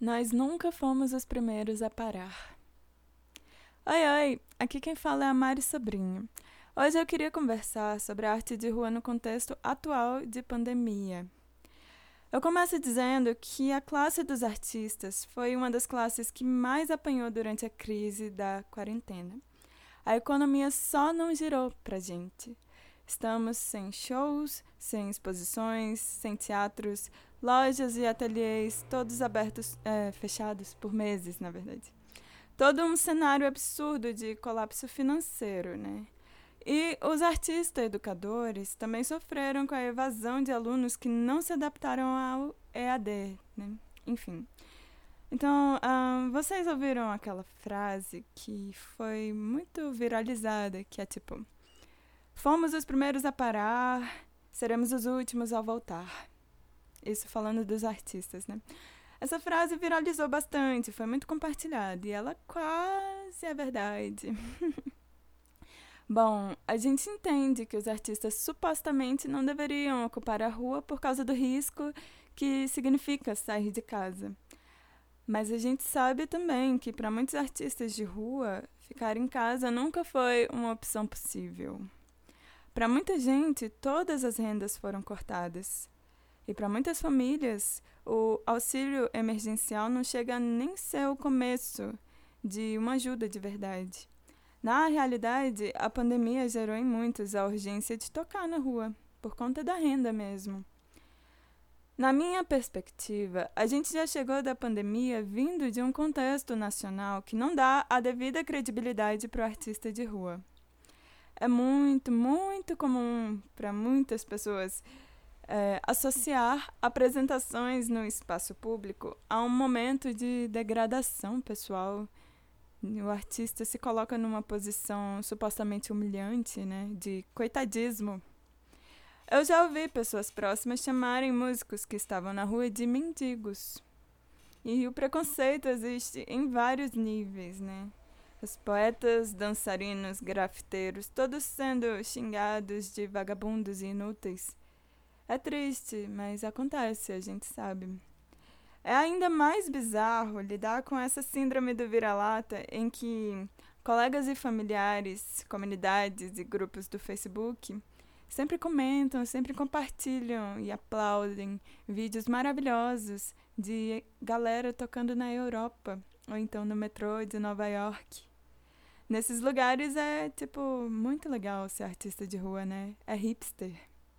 Nós nunca fomos os primeiros a parar. Oi, oi! Aqui quem fala é a Mari Sobrinho. Hoje eu queria conversar sobre a arte de rua no contexto atual de pandemia. Eu começo dizendo que a classe dos artistas foi uma das classes que mais apanhou durante a crise da quarentena. A economia só não girou pra gente. Estamos sem shows, sem exposições, sem teatros, lojas e ateliês, todos abertos, é, fechados por meses, na verdade. Todo um cenário absurdo de colapso financeiro, né? E os artistas educadores também sofreram com a evasão de alunos que não se adaptaram ao EAD, né? Enfim. Então, uh, vocês ouviram aquela frase que foi muito viralizada, que é tipo: Fomos os primeiros a parar, seremos os últimos a voltar. Isso falando dos artistas, né? Essa frase viralizou bastante, foi muito compartilhada e ela quase é verdade. Bom, a gente entende que os artistas supostamente não deveriam ocupar a rua por causa do risco que significa sair de casa. Mas a gente sabe também que para muitos artistas de rua, ficar em casa nunca foi uma opção possível. Para muita gente, todas as rendas foram cortadas. E para muitas famílias, o auxílio emergencial não chega nem ser o começo de uma ajuda de verdade. Na realidade, a pandemia gerou em muitos a urgência de tocar na rua, por conta da renda mesmo. Na minha perspectiva, a gente já chegou da pandemia vindo de um contexto nacional que não dá a devida credibilidade para o artista de rua. É muito, muito comum para muitas pessoas é, associar apresentações no espaço público a um momento de degradação pessoal o artista se coloca numa posição supostamente humilhante, né, de coitadismo. Eu já ouvi pessoas próximas chamarem músicos que estavam na rua de mendigos. E o preconceito existe em vários níveis, né? Os poetas, dançarinos, grafiteiros, todos sendo xingados de vagabundos e inúteis. É triste, mas acontece, a gente sabe. É ainda mais bizarro lidar com essa síndrome do vira-lata em que colegas e familiares, comunidades e grupos do Facebook sempre comentam, sempre compartilham e aplaudem vídeos maravilhosos de galera tocando na Europa ou então no metrô de Nova York. Nesses lugares é, tipo, muito legal ser artista de rua, né? É hipster.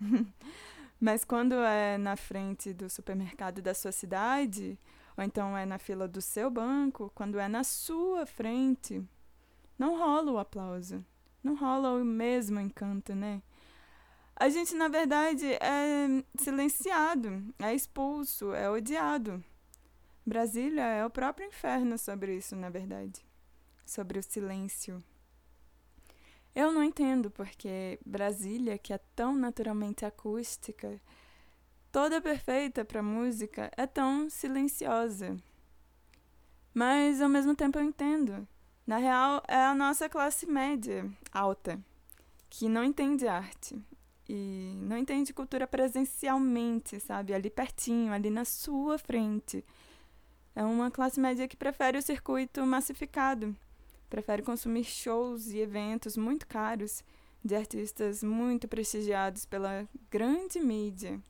Mas quando é na frente do supermercado da sua cidade, ou então é na fila do seu banco, quando é na sua frente, não rola o aplauso. Não rola o mesmo encanto, né? A gente, na verdade, é silenciado, é expulso, é odiado. Brasília é o próprio inferno sobre isso, na verdade. Sobre o silêncio. Eu não entendo porque Brasília, que é tão naturalmente acústica, toda perfeita para música, é tão silenciosa. Mas ao mesmo tempo eu entendo. Na real, é a nossa classe média alta que não entende arte e não entende cultura presencialmente, sabe? Ali pertinho, ali na sua frente. É uma classe média que prefere o circuito massificado prefere consumir shows e eventos muito caros de artistas muito prestigiados pela grande mídia.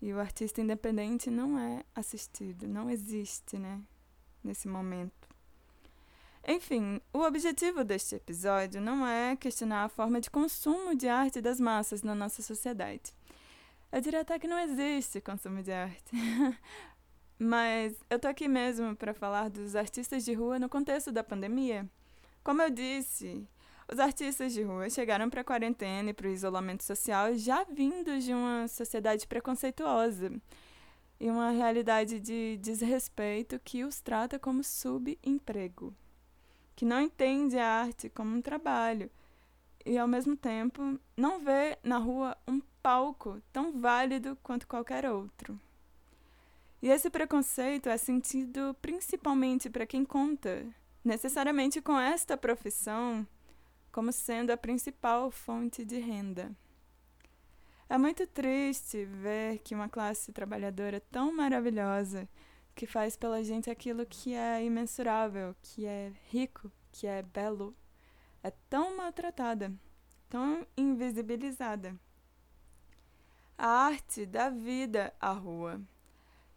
E o artista independente não é assistido, não existe, né, nesse momento. Enfim, o objetivo deste episódio não é questionar a forma de consumo de arte das massas na nossa sociedade. Eu diria até que não existe consumo de arte. Mas eu tô aqui mesmo para falar dos artistas de rua no contexto da pandemia como eu disse, os artistas de rua chegaram para a quarentena e para o isolamento social já vindos de uma sociedade preconceituosa e uma realidade de desrespeito que os trata como subemprego, que não entende a arte como um trabalho e, ao mesmo tempo, não vê na rua um palco tão válido quanto qualquer outro. E esse preconceito é sentido principalmente para quem conta necessariamente com esta profissão como sendo a principal fonte de renda. É muito triste ver que uma classe trabalhadora tão maravilhosa, que faz pela gente aquilo que é imensurável, que é rico, que é belo, é tão maltratada, tão invisibilizada. A arte dá vida à rua.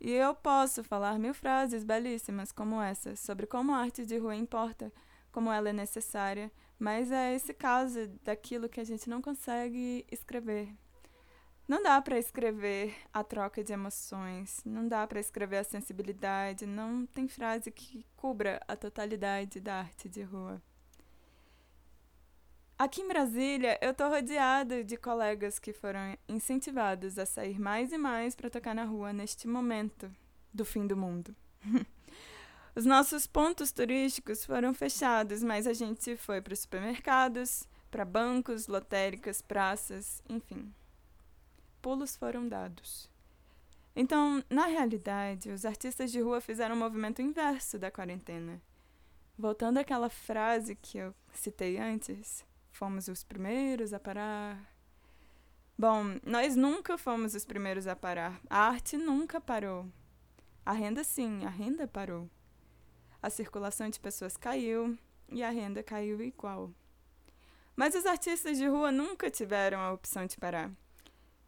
E eu posso falar mil frases belíssimas como essa sobre como a arte de rua importa, como ela é necessária, mas é esse caso daquilo que a gente não consegue escrever, não dá para escrever a troca de emoções, não dá para escrever a sensibilidade, não tem frase que cubra a totalidade da arte de rua. Aqui em Brasília, eu estou rodeada de colegas que foram incentivados a sair mais e mais para tocar na rua neste momento do fim do mundo. Os nossos pontos turísticos foram fechados, mas a gente foi para os supermercados, para bancos, lotéricas, praças, enfim pulos foram dados. Então, na realidade, os artistas de rua fizeram um movimento inverso da quarentena. Voltando àquela frase que eu citei antes, fomos os primeiros a parar. Bom, nós nunca fomos os primeiros a parar. A arte nunca parou. A renda, sim, a renda parou. A circulação de pessoas caiu e a renda caiu igual. Mas os artistas de rua nunca tiveram a opção de parar.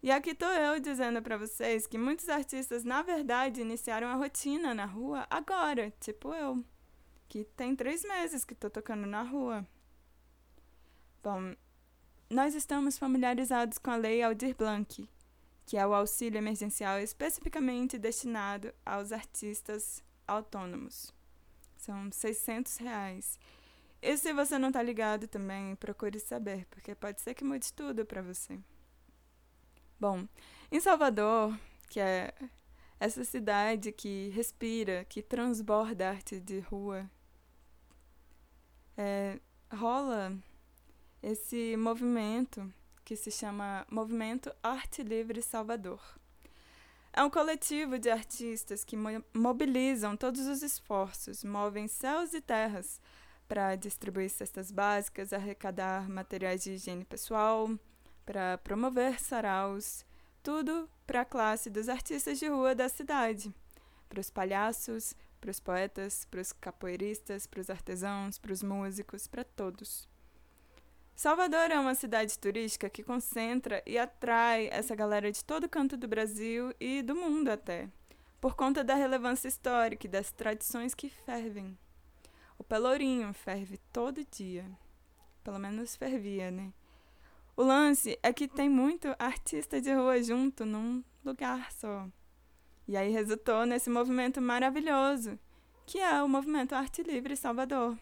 E aqui estou eu dizendo para vocês que muitos artistas, na verdade, iniciaram a rotina na rua agora, tipo eu, que tem três meses que estou tocando na rua. Bom, nós estamos familiarizados com a Lei Aldir Blanc, que é o auxílio emergencial especificamente destinado aos artistas autônomos. São 600 reais. E se você não está ligado também, procure saber, porque pode ser que mude tudo para você. Bom, em Salvador, que é essa cidade que respira, que transborda arte de rua, é, rola esse movimento que se chama Movimento Arte Livre Salvador. É um coletivo de artistas que mobilizam todos os esforços, movem céus e terras para distribuir cestas básicas, arrecadar materiais de higiene pessoal, para promover saraus, tudo para a classe dos artistas de rua da cidade, para os palhaços, para os poetas, para os capoeiristas, para os artesãos, para os músicos, para todos. Salvador é uma cidade turística que concentra e atrai essa galera de todo canto do Brasil e do mundo até, por conta da relevância histórica e das tradições que fervem. O Pelourinho ferve todo dia. Pelo menos fervia, né? O lance é que tem muito artista de rua junto num lugar só. E aí resultou nesse movimento maravilhoso, que é o Movimento Arte Livre Salvador,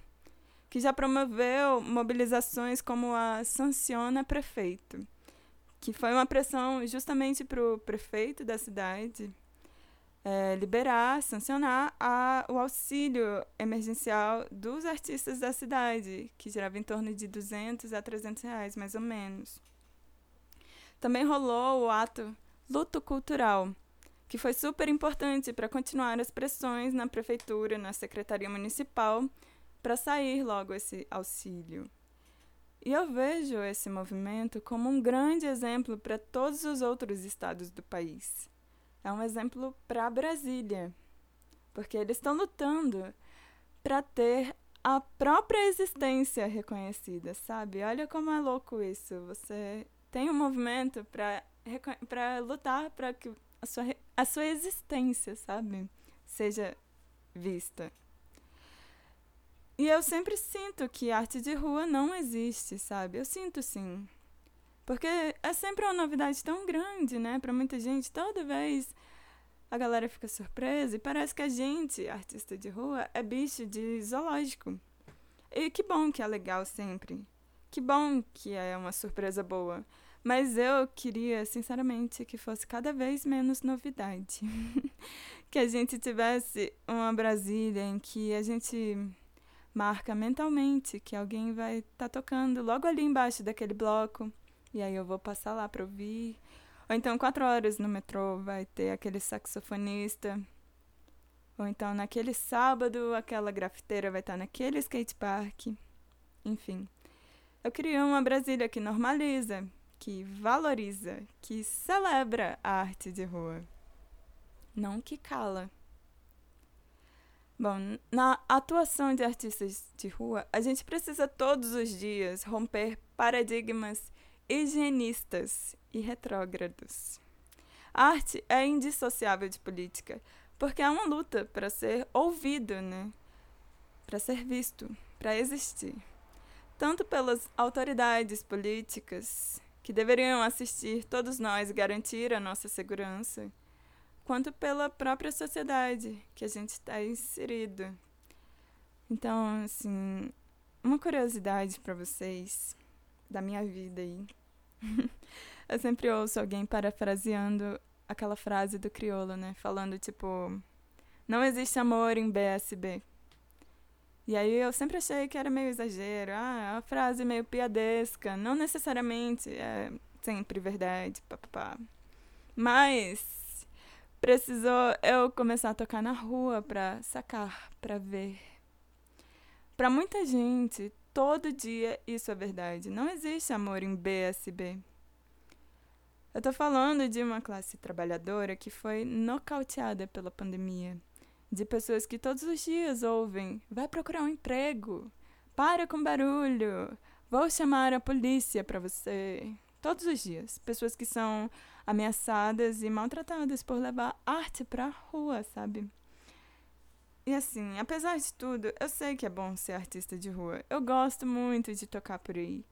que já promoveu mobilizações como a Sanciona Prefeito, que foi uma pressão justamente para o prefeito da cidade é, liberar, sancionar a, o auxílio emergencial dos artistas da cidade, que girava em torno de 200 a 300 reais, mais ou menos. Também rolou o ato Luto Cultural, que foi super importante para continuar as pressões na prefeitura, na secretaria municipal, para sair logo esse auxílio. E eu vejo esse movimento como um grande exemplo para todos os outros estados do país é um exemplo para Brasília, porque eles estão lutando para ter a própria existência reconhecida, sabe? Olha como é louco isso. Você tem um movimento para lutar para que a sua, a sua existência, sabe, seja vista. E eu sempre sinto que arte de rua não existe, sabe? Eu sinto sim. Porque é sempre uma novidade tão grande, né, para muita gente. Toda vez a galera fica surpresa e parece que a gente, artista de rua, é bicho de zoológico. E que bom que é legal sempre. Que bom que é uma surpresa boa. Mas eu queria, sinceramente, que fosse cada vez menos novidade. que a gente tivesse uma Brasília em que a gente marca mentalmente que alguém vai estar tá tocando logo ali embaixo daquele bloco e aí eu vou passar lá para ouvir. Ou então, quatro horas no metrô vai ter aquele saxofonista. Ou então, naquele sábado, aquela grafiteira vai estar naquele skate park. Enfim. Eu queria uma Brasília que normaliza, que valoriza, que celebra a arte de rua, não que cala. Bom, na atuação de artistas de rua, a gente precisa todos os dias romper paradigmas higienistas e retrógrados. A arte é indissociável de política, porque é uma luta para ser ouvido, né? Para ser visto, para existir. Tanto pelas autoridades políticas, que deveriam assistir todos nós e garantir a nossa segurança, quanto pela própria sociedade que a gente está inserido. Então, assim, uma curiosidade para vocês da minha vida aí. Eu sempre ouço alguém parafraseando aquela frase do crioulo, né? Falando tipo, não existe amor em BSB. E aí eu sempre achei que era meio exagero. Ah, é uma frase meio piadesca. Não necessariamente é sempre verdade, papapá. Mas precisou eu começar a tocar na rua pra sacar, pra ver. Pra muita gente, todo dia isso é verdade. Não existe amor em BSB. Eu tô falando de uma classe trabalhadora que foi nocauteada pela pandemia de pessoas que todos os dias ouvem: vai procurar um emprego, para com barulho, vou chamar a polícia para você. Todos os dias. Pessoas que são ameaçadas e maltratadas por levar arte para a rua, sabe? E assim, apesar de tudo, eu sei que é bom ser artista de rua. Eu gosto muito de tocar por aí.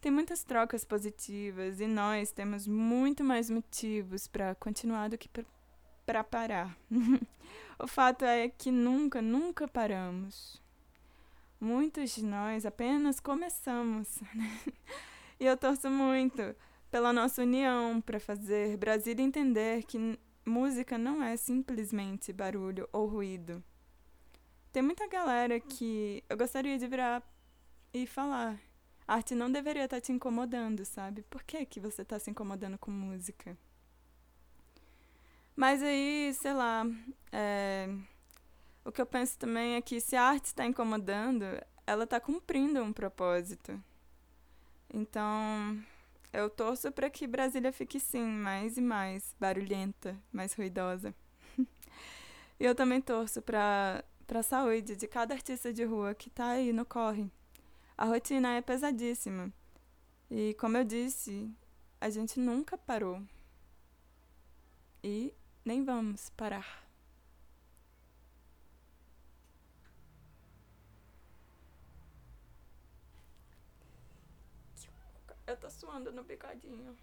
Tem muitas trocas positivas e nós temos muito mais motivos para continuar do que para parar. o fato é que nunca, nunca paramos. Muitos de nós apenas começamos. e eu torço muito pela nossa união para fazer Brasília entender que música não é simplesmente barulho ou ruído. Tem muita galera que eu gostaria de virar e falar. A arte não deveria estar tá te incomodando, sabe? Por que, que você está se incomodando com música? Mas aí, sei lá, é, o que eu penso também é que se a arte está incomodando, ela está cumprindo um propósito. Então, eu torço para que Brasília fique sim, mais e mais barulhenta, mais ruidosa. e eu também torço para a saúde de cada artista de rua que está aí no corre. A rotina é pesadíssima. E como eu disse, a gente nunca parou. E nem vamos parar. Eu tô suando no bigodinho.